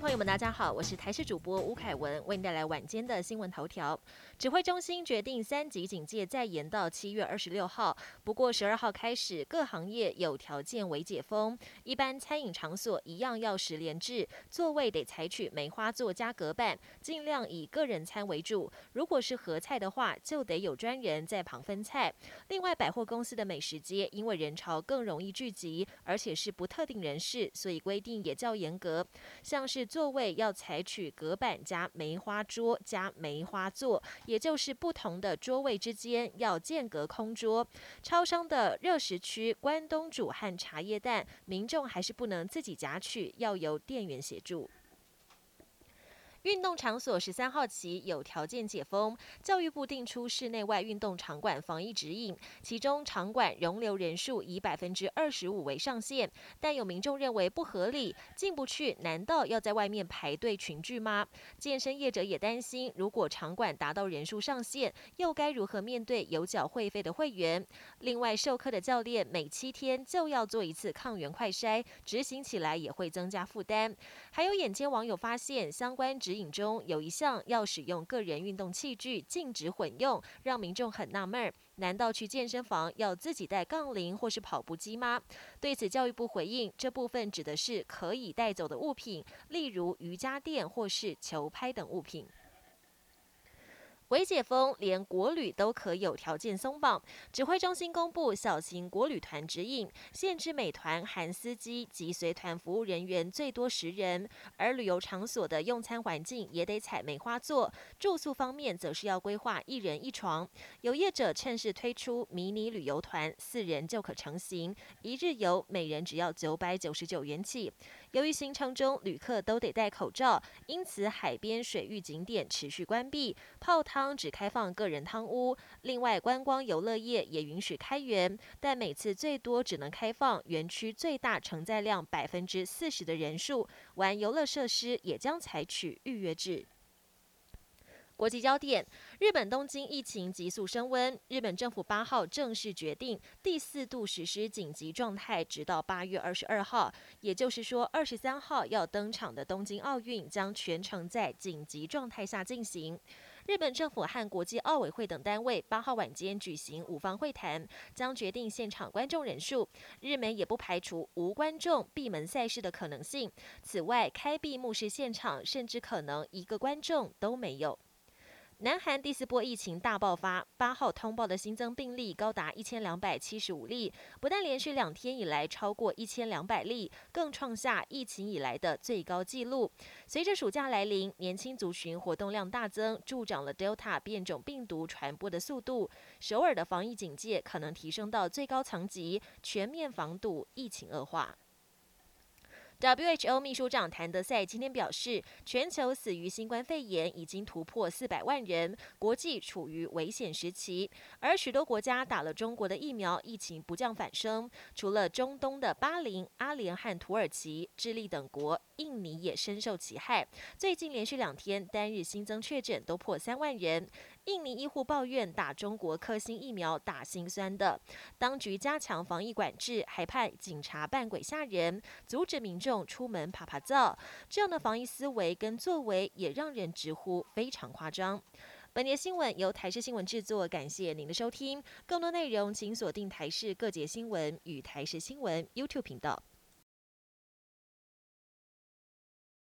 朋友们，大家好，我是台视主播吴凯文，为您带来晚间的新闻头条。指挥中心决定三级警戒再延到七月二十六号，不过十二号开始，各行业有条件为解封，一般餐饮场所一样要十连制，座位得采取梅花座加隔板，尽量以个人餐为主。如果是合菜的话，就得有专人在旁分菜。另外，百货公司的美食街因为人潮更容易聚集，而且是不特定人士，所以规定也较严格，像是座位要采取隔板加梅花桌加梅花座。也就是不同的桌位之间要间隔空桌。超商的热食区、关东煮和茶叶蛋，民众还是不能自己夹取，要由店员协助。运动场所十三号起有条件解封，教育部定出室内外运动场馆防疫指引，其中场馆容留人数以百分之二十五为上限，但有民众认为不合理，进不去，难道要在外面排队群聚吗？健身业者也担心，如果场馆达到人数上限，又该如何面对有缴会费的会员？另外，授课的教练每七天就要做一次抗原快筛，执行起来也会增加负担。还有眼尖网友发现，相关指引中有一项要使用个人运动器具，禁止混用，让民众很纳闷儿：难道去健身房要自己带杠铃或是跑步机吗？对此，教育部回应，这部分指的是可以带走的物品，例如瑜伽垫或是球拍等物品。微解封，连国旅都可有条件松绑。指挥中心公布小型国旅团指引，限制美团含司机及随团服务人员最多十人，而旅游场所的用餐环境也得采梅花座。住宿方面，则是要规划一人一床。有业者趁势推出迷你旅游团，四人就可成行，一日游每人只要九百九十九元起。由于行程中旅客都得戴口罩，因此海边水域景点持续关闭，泡汤汤只开放个人汤屋。另外，观光游乐业也允许开园，但每次最多只能开放园区最大承载量百分之四十的人数。玩游乐设施也将采取预约制。国际焦点：日本东京疫情急速升温，日本政府八号正式决定第四度实施紧急状态，直到八月二十二号。也就是说，二十三号要登场的东京奥运将全程在紧急状态下进行。日本政府和国际奥委会等单位八号晚间举行五方会谈，将决定现场观众人数。日媒也不排除无观众闭门赛事的可能性。此外，开闭幕式现场甚至可能一个观众都没有。南韩第四波疫情大爆发，八号通报的新增病例高达一千两百七十五例，不但连续两天以来超过一千两百例，更创下疫情以来的最高纪录。随着暑假来临，年轻族群活动量大增，助长了 Delta 变种病毒传播的速度。首尔的防疫警戒可能提升到最高层级，全面防堵疫情恶化。WHO 秘书长谭德赛今天表示，全球死于新冠肺炎已经突破四百万人，国际处于危险时期。而许多国家打了中国的疫苗，疫情不降反升。除了中东的巴林、阿联和土耳其、智利等国，印尼也深受其害。最近连续两天单日新增确诊都破三万人。印尼医护抱怨打中国科兴疫苗打心酸的，当局加强防疫管制，还派警察扮鬼吓人，阻止民众出门爬爬灶。这样的防疫思维跟作为，也让人直呼非常夸张。本节新闻由台视新闻制作，感谢您的收听。更多内容请锁定台视各节新闻与台视新闻 YouTube 频道。